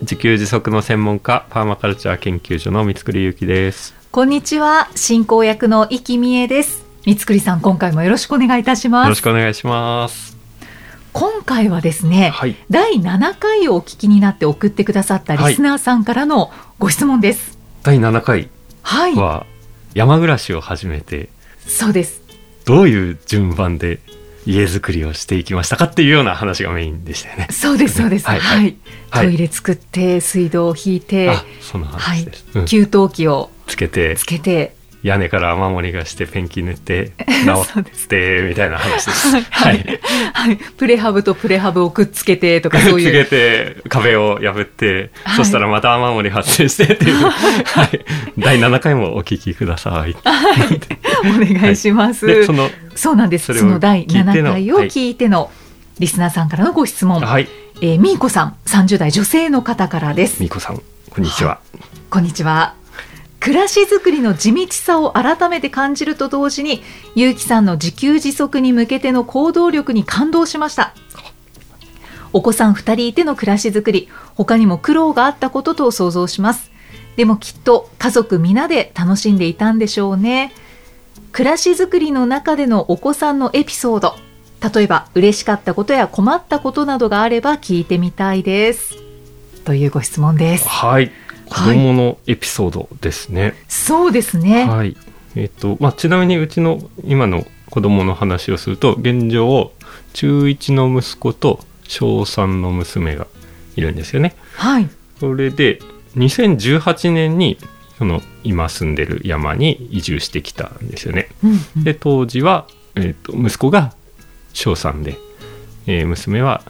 自給自足の専門家、パーマカルチャー研究所の三つくりゆきです。こんにちは。進行役の生きみえです。三つくりさん今回もよろしくお願いいたしよます。ろしくお願いします。今回はですね、はい。第7回をお聞きになって送ってくださったリスナーさんからのご質問です。第7回はい、は山暮らしを始めて、そうです。どういう順番で家づくりをしていきましたかっていうような話がメインでしたよね。そうですそうです。ははい。い、はい。トイレ作って水道を引いてあ、そんなはい話です。うん。給湯器をつけて。つ、けて屋根から雨漏りがしてペンキ塗って、直そうでって、みたいな話です。はい、ははいい。はい、プレハブとプレハブをくっつけてとかそうつけいう。て壁を破って、はいそしたらまた雨漏り発生してっていう、はい、第7回もお聞きください。お願いします。でそのそうなんです。その第聞いての7回を聞いてのリスナーさんからのご質問。はいえーみーこさん、30代女性の方からです。みこさんこんにちは、こんにちは。暮らしづくりの地道さを改めて感じると同時に、ゆうきさんの自給自足に向けての行動力に感動しました。お子さん2人いての暮らしづくり、他にも苦労があったことと想像します。でもきっと家族皆で楽しんでいたんでしょうね。暮らしづくりの中でのお子さんのエピソード、例えば嬉しかったことや困ったことなどがあれば聞いてみたいです。というご質問です。はい子供のエピソードですね。そうですね。はい、えっ、とまあちなみにうちの今の子供の話をすると現状中1の息子と小3の娘がいるんですよね。はい。それで2018年にその今住んでる山に移住してきたんですよね。うんうん。で当時は、えー、と息子が小3で、えー娘は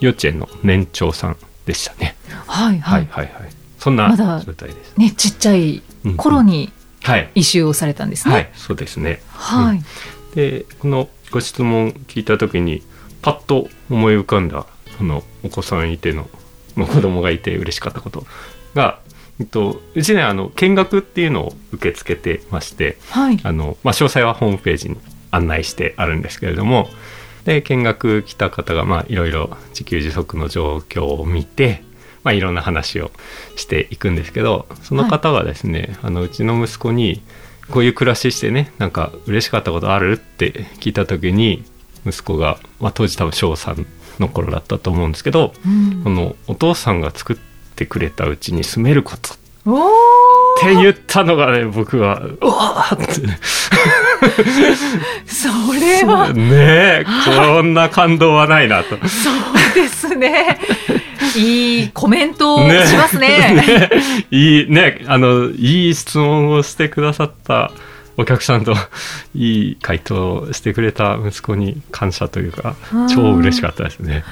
幼稚園の年長さんでしたね、はいはい。はいはいはいそんなまだ状態です、ね、ちっちゃい頃にはい、移住をされたんですね。はい、そうですねはい。でこのご質問聞いた時にパッと思い浮かんだそのお子さんいてのの子供がいて嬉しかったことが、えっと、うちねあの見学っていうのを受け付けてましてはい。あの、まあ、詳細はホームページに案内してあるんですけれどもで見学来た方がまあいろいろ自給自足の状況を見て、まあ、いろんな話をしていくんですけどその方がですね、あのうちの息子にこういう暮らししてねなんか嬉しかったことあるって聞いた時に息子が、まあ、当時多分小3の頃だったと思うんですけど、うん。このお父さんが作ってくれたうちに住めることって言ったのがね僕はうわーって。ね それは、ねえこんな感動はないなと。そうですね。いいコメントをねしますね。ね いいねあのいい質問をしてくださったお客さんといい回答をしてくれた息子に感謝というかうん超嬉しかったですね。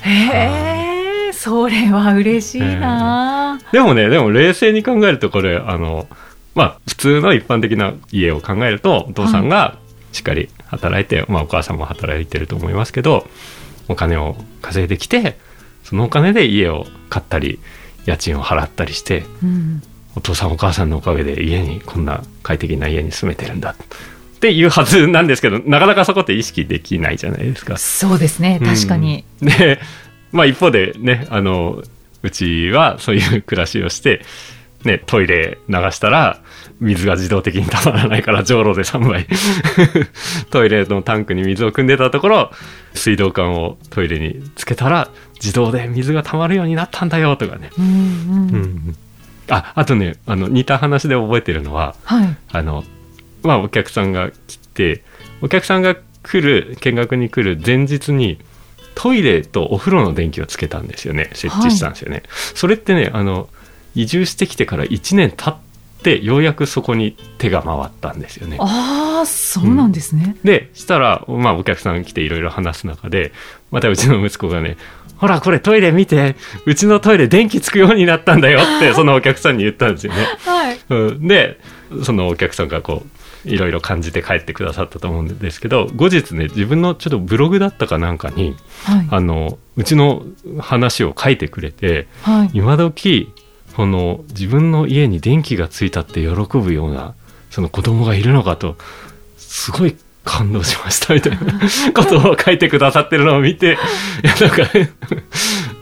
へえ、それは嬉しいな。でもねでも冷静に考えるとこれあのまあ普通の一般的な家を考えるとお父さんがしっかり働いて、まあお母さんも働いてると思いますけどお金を稼いできてそのお金で家を買ったり家賃を払ったりしてうんお父さんお母さんのおかげで家にこんな快適な家に住めてるんだっていうはずなんですけどなかなかそこって意識できないじゃないですか。そうですね。確かに。うんで、まあ一方でね、あの、うちはそういう暮らしをして、ね、トイレ流したら水が自動的にたまらないからじょうろで3杯。トイレのタンクに水を汲んでたところ水道管をトイレにつけたら自動で水がたまるようになったんだよとかね、うんうん。うん、ああとねあの似た話で覚えてるのははい。あのまあお客さんが来てお客さんが来る見学に来る前日にトイレとお風呂の電気をつけたんですよね。設置したんですよね、それってねあの移住してきてから1年経ってようやくそこに手が回ったんですよね。ああ、そうなんですね。でしたら、まあ、お客さん来ていろいろ話す中でまたうちの息子がねほらこれトイレ見て。うちのトイレ電気つくようになったんだよって そのお客さんに言ったんですよね。はい。うん、でそのお客さんがこういろいろ感じて帰ってくださったと思うんですけど後日ね自分のちょっとブログだったかなんかにはい。あのうちの話を書いてくれてはい。今時その自分の家に電気がついたって喜ぶようなその子供がいるのかとすごい感動しましたみたいな ことを書いてくださってるのを見ていやなんか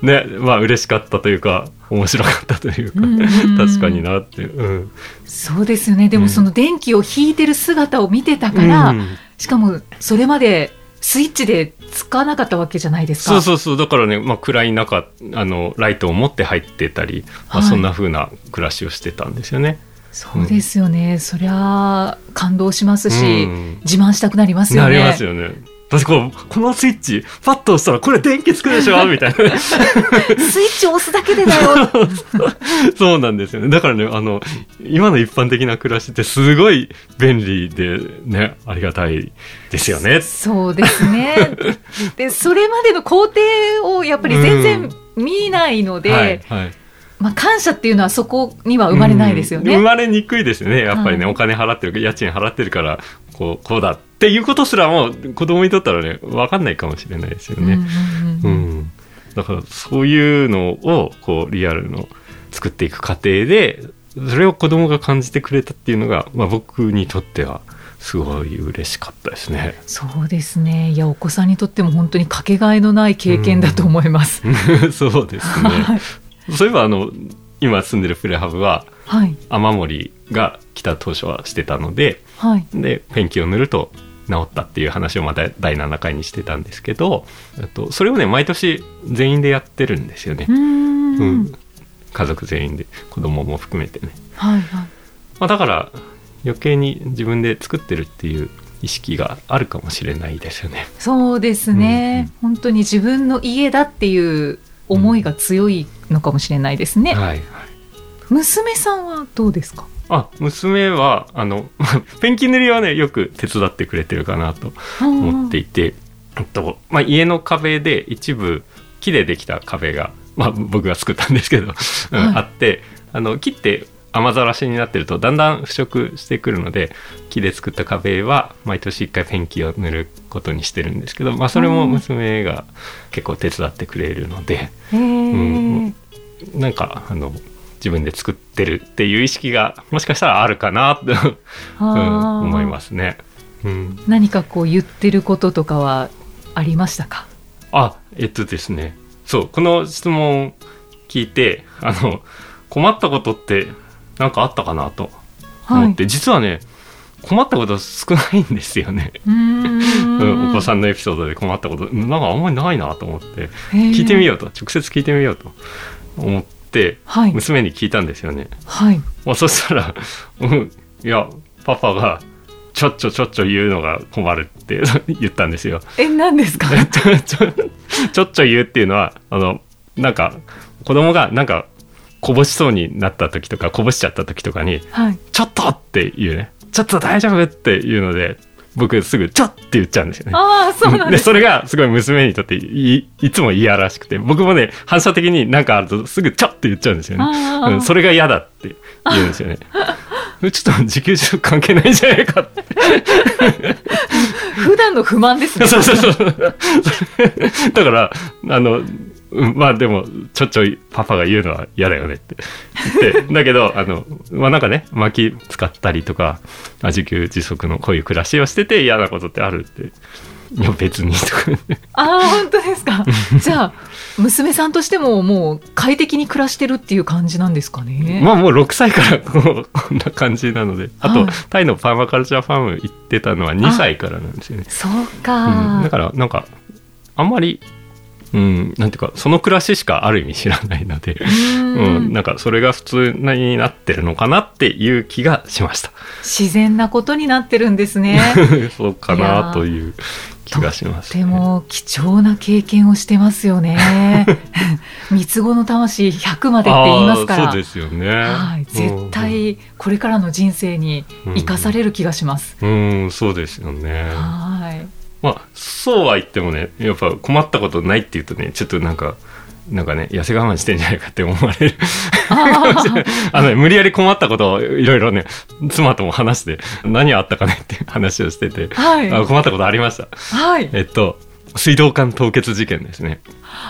ねまあ嬉しかったというか面白かったというかうんうんうん。確かになって、うん、そうですよね。でうんもその電気を引いてる姿を見てたから、うん。しかもそれまでスイッチでつかなかったわけじゃないですか。そうそうそう。だからね、まあ、暗い中あのライトを持って入ってたり、まあ、はい。そんな風な暮らしをしてたんですよね。そうですよね、そりゃ感動しますし、うん。自慢したくなりますよね。なりますよね。私こうこのスイッチパッと押したらこれ電気つくでしょ？みたいな。スイッチを押すだけでだよ。そうなんですよね。だからねあの今の一般的な暮らしってすごい便利でねありがたいですよね。そうですね。でそれまでの工程をやっぱり全然見ないので、はいはい。まあ、感謝っていうのはそこには生まれないですよね。うん生まれにくいですよね。やっぱりね、はい。お金払ってる家賃払ってるからこうこうだっていうことすらも子供にとったらね分かんないかもしれないですよね。うんうんううんうんん、だからそういうのをこうリアルの作っていく過程でそれを子供が感じてくれたっていうのが、まあ、僕にとってはすごい嬉しかったですね。そうですねいやお子さんにとっても本当にかけがえのない経験だと思います。そうですね。そういえばあの今住んでるプレハブははい雨漏りが来た当初はしてたのではいでペンキを塗ると治ったっていう話をまた第7回にしてたんですけどえっとそれをね毎年全員でやってるんですよね。う。ーん。うん。家族全員で子供も含めてね、はいはい。まあ、だから余計に自分で作ってるっていう意識があるかもしれないですよね。そうですね、本当に自分の家だっていう思いが強いのかもしれないですね。はいはい。娘さんはどうですか？あ娘はあの ペンキ塗りはねよく手伝ってくれてるかなと思っていて、えっとまあ、家の壁で一部木でできた壁が、まあ、僕が作ったんですけど、う んはい。あってあの木って雨ざらしになってるとだんだん腐食してくるので木で作った壁は毎年1回ペンキを塗ることにしてるんですけど、まあ、それも娘が結構手伝ってくれるので、うん。なんかあの自分で作ってるっていう意識がもしかしたらあるかなと、うん、思いますね。うん。何かこう言ってることとかはありましたか？あえっとですね。そうこの質問聞いてあの困ったことって何かあったかなと思って、実はね困ったこと少ないんですよね、お子さんのエピソードで困ったことなんかあんまりないなと思って。聞聞いてみよようと。直接聞いてみようと思って。はい娘に聞いたんですよね、はいまあ、そしたら「うんいやパパがちょっちょちょっちょ言うのが困る」って 言ったんですよ。え何ですか？ちょちょちょっちょ言うっていうのはあのなんか子供がなんかこぼしそうになった時とかこぼしちゃった時とかにはい「ちょっと!」って言うね「ちょっと大丈夫!」っていうので僕すぐ「ちょっ!」って言っちゃうんですよね。ああそうなんでですそれがすごい娘にとっていいつも嫌らしくて僕もね反射的になんかあるとすぐ「ちょっ!」って言っちゃうんですよね。うん、それが嫌だって言うんですよね。ちょっと自給自足関係ないんじゃないかって。普段の不満ですね そうそうそう。だから、あの、うんまあでも、ちょっちょいパパが言うのは嫌だよねって言って。だけど、あの、まあなんかね、薪使ったりとか、まあ自給自足のこういう暮らしをしてて嫌なことってあるって。いや別にとかああ本当ですか じゃあ娘さんとしてももう快適に暮らしてるっていう感じなんですかね、まあもう6歳からこんな感じなので。あと、はいタイのパーマカルチャーファーム行ってたのは2歳からなんですよね。そうか、うん、だからなんかあんまり、うん、なんていうかその暮らししかある意味知らないので、うんうん、なんかそれが普通になってるのかなっていう気がしました。自然なことになってるんですね そうかなという気がします、とても貴重な経験をしてますよね 三つ子の魂100までって言いますからそうですよね。はい、絶対これからの人生に生かされる気がします。うん、うん、そうですよね。はい。まあそうは言ってもねやっぱ困ったことないって言うとねちょっとなんかなんかね痩せ我慢してんじゃないかって思われる。あ のね無理やり困ったことをいろいろね妻とも話して何あったかねっていう話をしてて、はい。あ困ったことありました。はい。えっと水道管凍結事件ですね。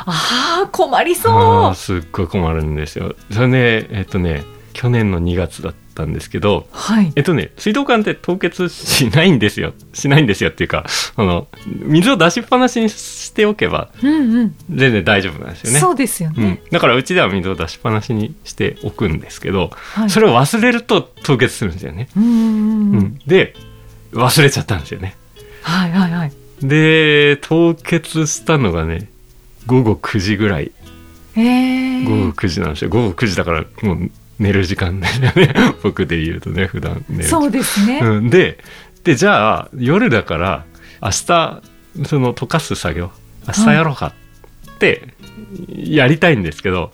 ああ困りあそーすっごい困るんですよ。それねえっとね去年の2月だったんですけどうはい。えっとね水道管って凍結しないんですよ。しないんですよっていうかあの水を出しっぱなしにしておけばうんうん。全然大丈夫なんですよね。そうですようん。ね、、だからうちでは水を出しっぱなしにしておくんですけど、はい。それを忘れると凍結するんですよね、うんうんで忘れちゃったんですよね。はいはいはい。で凍結したのがね午後9時ぐらい。えー、午後9時なんですよ。午後9時だからもう寝る時間ですよね。僕で言うとね普段寝るそうですね、うん、ででじゃあ夜だから明日その溶かす作業明日やろうかってやりたいんですけど、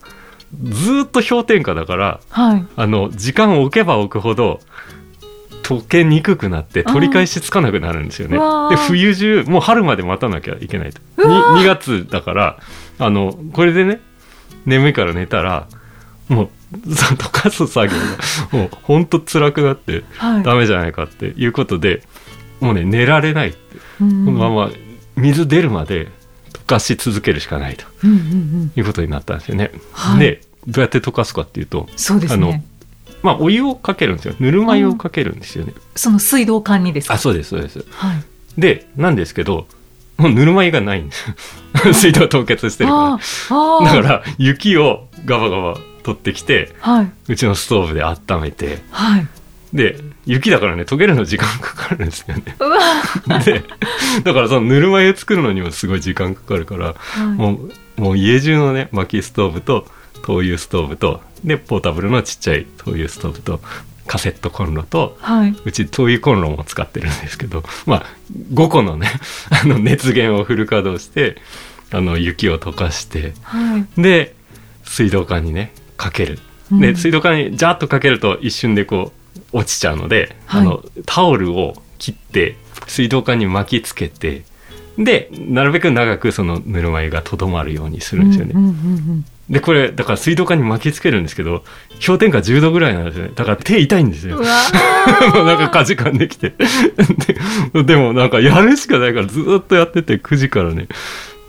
ずーっと氷点下だからはい。あの時間を置けば置くほど溶けにくくなって取り返しつかなくなるんですよね。で冬中もう春まで待たなきゃいけないと。うわー。2, 月だからあのこれでね眠いから寝たらもう溶かす作業がもうほんと辛くなってはい。ダメじゃないかっていうことでもうね寝られないこのまま水出るまで溶かし続けるしかないと。いうことになったんですよね。はい。でどうやって溶かすかっていうとそうですあのねまあお湯をかけるんですよ。ぬるま湯をかけるんですよね。その水道管にですか？あそうですそうです。はい。でなんですけどもうぬるま湯がないんです。よ 水道凍結してるあから。だから雪をガバガバ取ってきてはい。うちのストーブで温めてはい。で雪だからね溶けるの時間かかるんですよね。でだからそのぬるま湯作るのにもすごい時間かかるから、はい。もうもう家中のね薪ストーブと灯油ストーブとでポータブルのちっちゃい灯油ストーブとカセットコンロとはい。うち灯油コンロも使ってるんですけどまあ5個のね あの熱源をフル稼働してあの雪を溶かしてはい。で水道管にねかける。うん。で水道管にジャーッとかけると一瞬でこう落ちちゃうので、はい。あのタオルを切って水道管に巻きつけてでなるべく長くそのぬるま湯がとどまるようにするんですよね、うんうんうんでこれだから水道管に巻きつけるんですけど氷点下10度ぐらいなんですよねだから手痛いんですよ。なんかかじかんできて。ででもなんかやるしかないからずっとやってて9時からね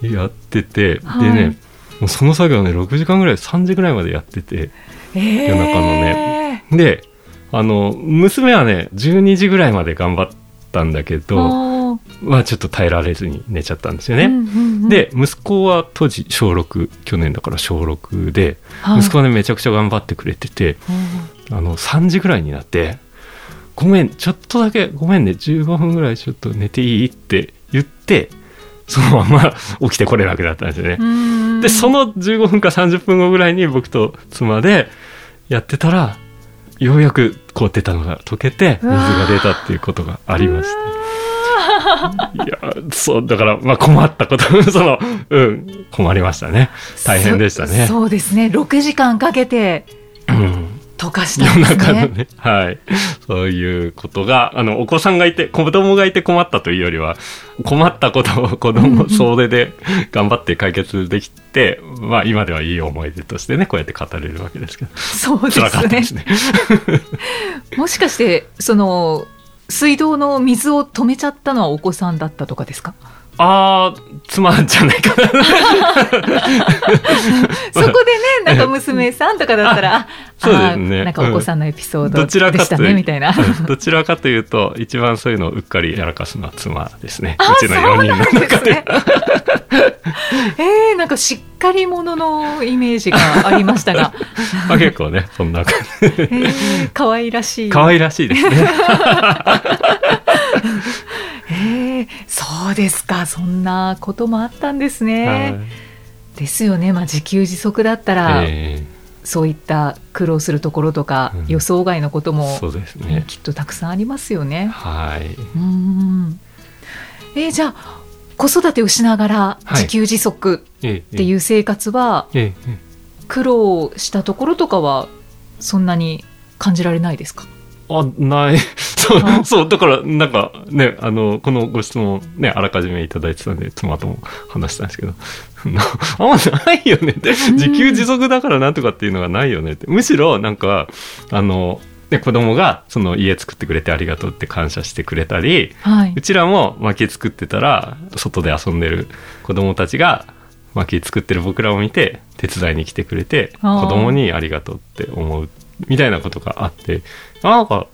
やってて、はい。でねもうその作業ね6時間ぐらい3時ぐらいまでやっててえー。夜中のね。であの娘はね12時ぐらいまで頑張ったんだけどまあちょっと耐えられずに寝ちゃったんですよね、うんうんうん。で息子は当時小6去年だから小6で、はい。息子はねめちゃくちゃ頑張ってくれててあの3時ぐらいになって「ごめんちょっとだけごめんね15分ぐらいちょっと寝ていい?」って言ってそのまま起きてこれなくなったんですよね。うん。でその15分か30分後ぐらいに僕と妻でやってたらようやく凍ってたのが溶けて水が出たっていうことがありまして。いやそうだからまあ困ったこと そのうん困りましたね。大変でしたね。そそうですね。6時間かけてうん溶かした夜んですね。中のね、はい。そういうことが、あの、お子さんがいて、子供がいて困ったというよりは、困ったことを子供総出で頑張って解決できて、まあ今ではいい思い出としてね、こうやって語れるわけですけど、そうで辛かっすねたですね。もしかしてその水道の水を止めちゃったのはお子さんだったとかですか？あー、妻じゃないかな。そこでねなんか娘さんとかだったらあ そうですねあなんかお子さんのエピソードどちらでしたねみたいなうんどちらかというと、一番そういうのをうっかりやらかすのは妻ですね。あうちの4人の中で。ですね えー、なんかしっかり者のイメージがありましたが、まあ結構ね、そんな感じ。えー、可愛らしい可愛らしいですね。えー、そうですか。そんなこともあったんですね、はい。ですよね、まあ、自給自足だったら、えそういった苦労するところとか、うん。予想外のことーもそうですね。きっとたくさんありますよね。はい。うんえーじゃあ子育てをしながらはい。自給自足えっていう生活は苦労したところとかはそんなに感じられないですか？あないそそうあそうだからなんかねあのこのご質問ねあらかじめいただいてたんで妻とも話したんですけど。な あんまないよね。って自給自足だからなんとかっていうのがないよねって。むしろなんかあのね、子供がその家作ってくれてありがとうって感謝してくれたりはい。うちらも薪作ってたら外で遊んでる子供たちが薪作ってる僕らを見て手伝いに来てくれて子供にありがとうって思うみたいなことがあって。あなんか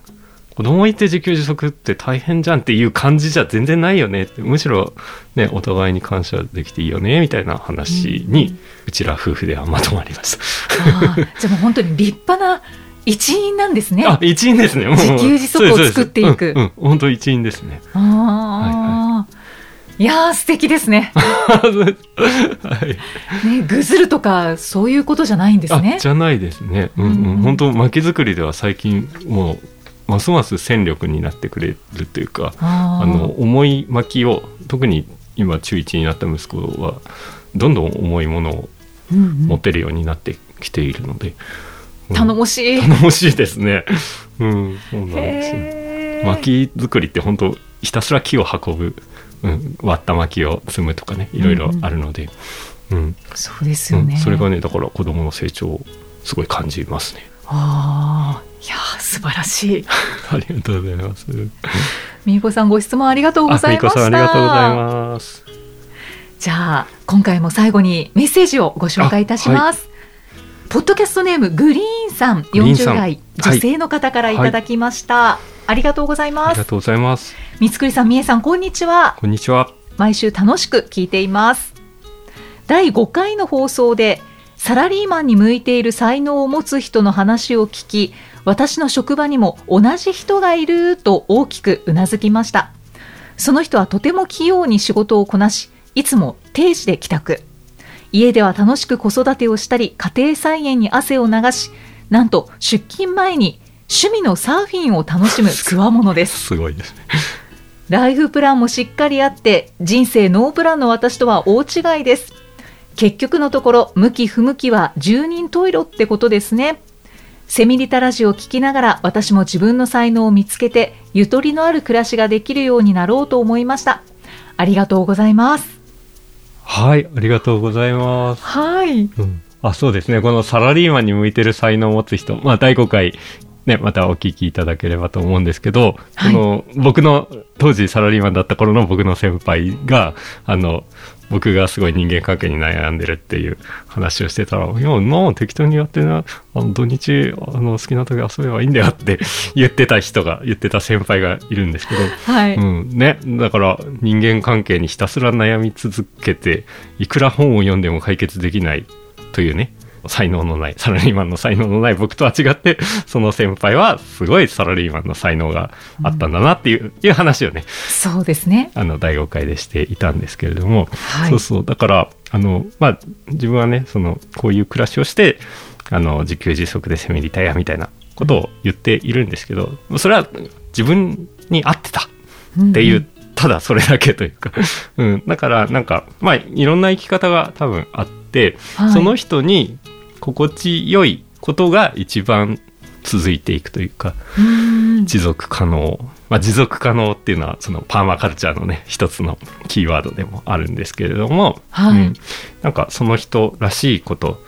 子供いて自給自足って大変じゃんっていう感じじゃ全然ないよねってむしろねお互いに感謝できていいよねみたいな話にうちら夫婦ではまとまりました。じゃあもう本当に立派な一員なんですね。あ一員ですねもう自給自足を作っていくうんうん本当一員ですねああ、いやー素敵ですね。はいね、ぐずるとかそういうことじゃないんですねあ。じゃないですね。うんうん。うん本当薪作りでは最近もうますます戦力になってくれるというか、あの重い薪を特に今中1になった息子はどんどん重いものをうんうん持てるようになってきているので、うん頼もしい。頼もしいですね。うん、そうなんですよ。へー薪作りって本当ひたすら木を運ぶ、うん、割った薪を積むとかねいろいろあるので、うんそうですよね。うんそれがねだから子供の成長をすごい感じますね。ああ、いやー素晴らしい。ありがとうございます。みーこさんご質問ありがとうございました。ありがとうございます。じゃあ今回も最後にメッセージをご紹介いたします。ポッドキャストネームグリーンさん40グリーンさん代女性の方からいただきました、ありがとうございあますりがとうございます。三つくりさんみえさんこんにちはこんにちは。毎週楽しく聞いています第5回の放送でサラリーマンに向いている才能を持つ人の話を聞き私の職場にも同じ人がいると大きくうなずきました。その人はとても器用に仕事をこなしいつも定時で帰宅。家では楽しく子育てをしたり家庭菜園に汗を流しなんと出勤前に趣味のサーフィンを楽しむつわものです。すごいですね。ライフプランもしっかりあって人生ノープランの私とは大違いです。結局のところ向き不向きは十人十色ってことですねセミリタラジオを聞きながら私も自分の才能を見つけてゆとりのある暮らしができるようになろうと思いました。ありがとうございます。はい、ありがとうございます。はい。うん、あ、そうですね。このサラリーマンに向いてる才能を持つ人、まあ第5回ね、またお聞きいただければと思うんですけど、はい。この僕の当時サラリーマンだった頃の僕の先輩が、あの、僕がすごい人間関係に悩んでるっていう話をしてたら、いや、もう適当にやってな、あの土日、あの、好きな時遊べばいいんだよって言ってた人が、言ってた先輩がいるんですけど、はい、うん、ね。だから人間関係にひたすら悩み続けて、いくら本を読んでも解決できないというね、才能のない、サラリーマンの才能のない僕とは違って、その先輩はすごいサラリーマンの才能があったんだなっていう,、いう話をね、そうですね。あの、第5回でしていたんですけれども、はい。そうそう。だから、あの、まあ、自分はね、その、こういう暮らしをして、あの、自給自足でセミリタイヤみたいなことを言っているんですけど、それは自分に合ってた。っていう、んただそれだけというか、うん、だからなんかまあいろんな生き方が多分あって、はい。その人に心地よいことが一番続いていくというかうん。持続可能、まあ、持続可能っていうのはそのパーマカルチャーのね一つのキーワードでもあるんですけれども、はい。うん、なんかその人らしいこと、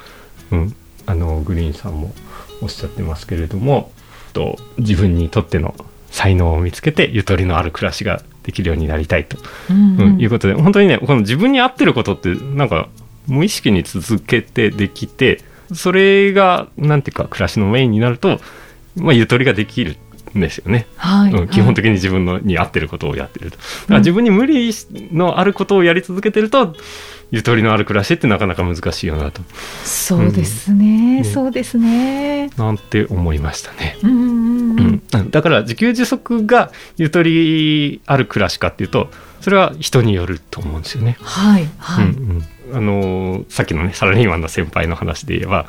うん、あのグリーンさんもおっしゃってますけれどもと自分にとっての才能を見つけてゆとりのある暮らしができるようになりたいと、うん。うん。いうことで本当にねこの自分に合ってることってなんか無意識に続けてできてそれがなんていうか暮らしのメインになると、まあ、ゆとりができるんですよね。はい、うん、基本的に自分のに合ってることをやってると。だから自分に無理のあることをやり続けてると、ゆとりのある暮らしってなかなか難しいよなと、そうですね、うん。そうですね。なんて思いましたね。うんうんううん。ん、だから自給自足がゆとりある暮らしかっていうと、それは人によると思うんですよね。はい。はい、うんうんあのーさっきのねサラリーマンの先輩の話で言えば、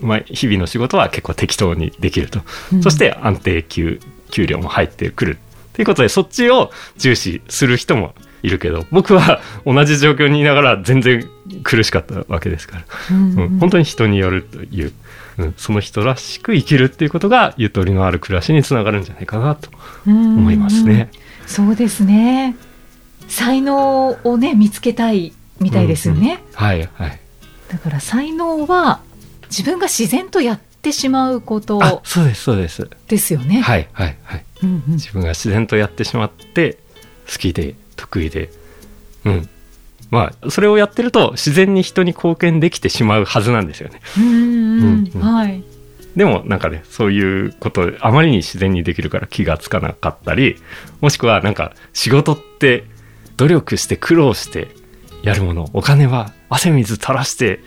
まあ、日々の仕事は結構適当にできると、うん。そして安定給給料も入ってくるっていうことでそっちを重視する人もいるけど僕は同じ状況にいながら全然苦しかったわけですから、うんうん。本当に人によるという、うん、その人らしく生きるっていうことがゆとりのある暮らしにつながるんじゃないかなと思思いますね。そうですね。才能をね見つけたいみたいですよね。はいはい。だから才能は自分が自然とやってしまうことあそうですそうです。ですよね。はいはいはい。うんうん自分が自然とやってしまって好きで得意でうんまあそれをやってると自然に人に貢献できてしまうはずなんですよねうんうんうんうんはい。でもなんかねそういうことあまりに自然にできるから気がつかなかったりもしくはなんか仕事って努力して苦労してやるものお金は汗水垂らして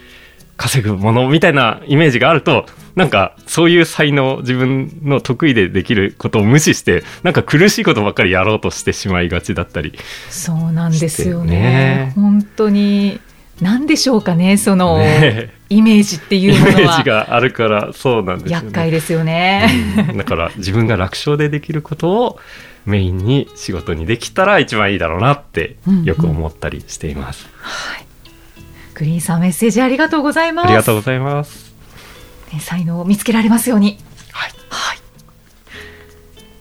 稼ぐものみたいなイメージがあるとなんかそういう才能自分の得意でできることを無視してなんか苦しいことばっかりやろうとしてしまいがちだったり。そうなんですよね。ね。本当に何でしょうかねその、ね。イメージってイいうものは。メージがあるからそうなんですよね。厄介ですよね。うん。だから自分が楽勝でできることをメインに仕事にできたら一番いいだろうなってよく思ったりしています。はい。グリーンさんメッセージありがとうございます。ありがとうございます。ね才能を見つけられますように。はい。はい。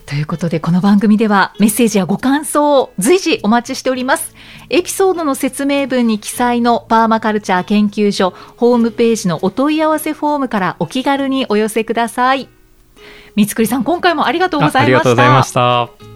ということでこの番組ではメッセージやご感想を随時お待ちしております。エピソードの説明文に記載のパーマカルチャー研究所ホームページのお問い合わせフォームからお気軽にお寄せください。三つくりさん今回もありがとうございました。あありがとうございました。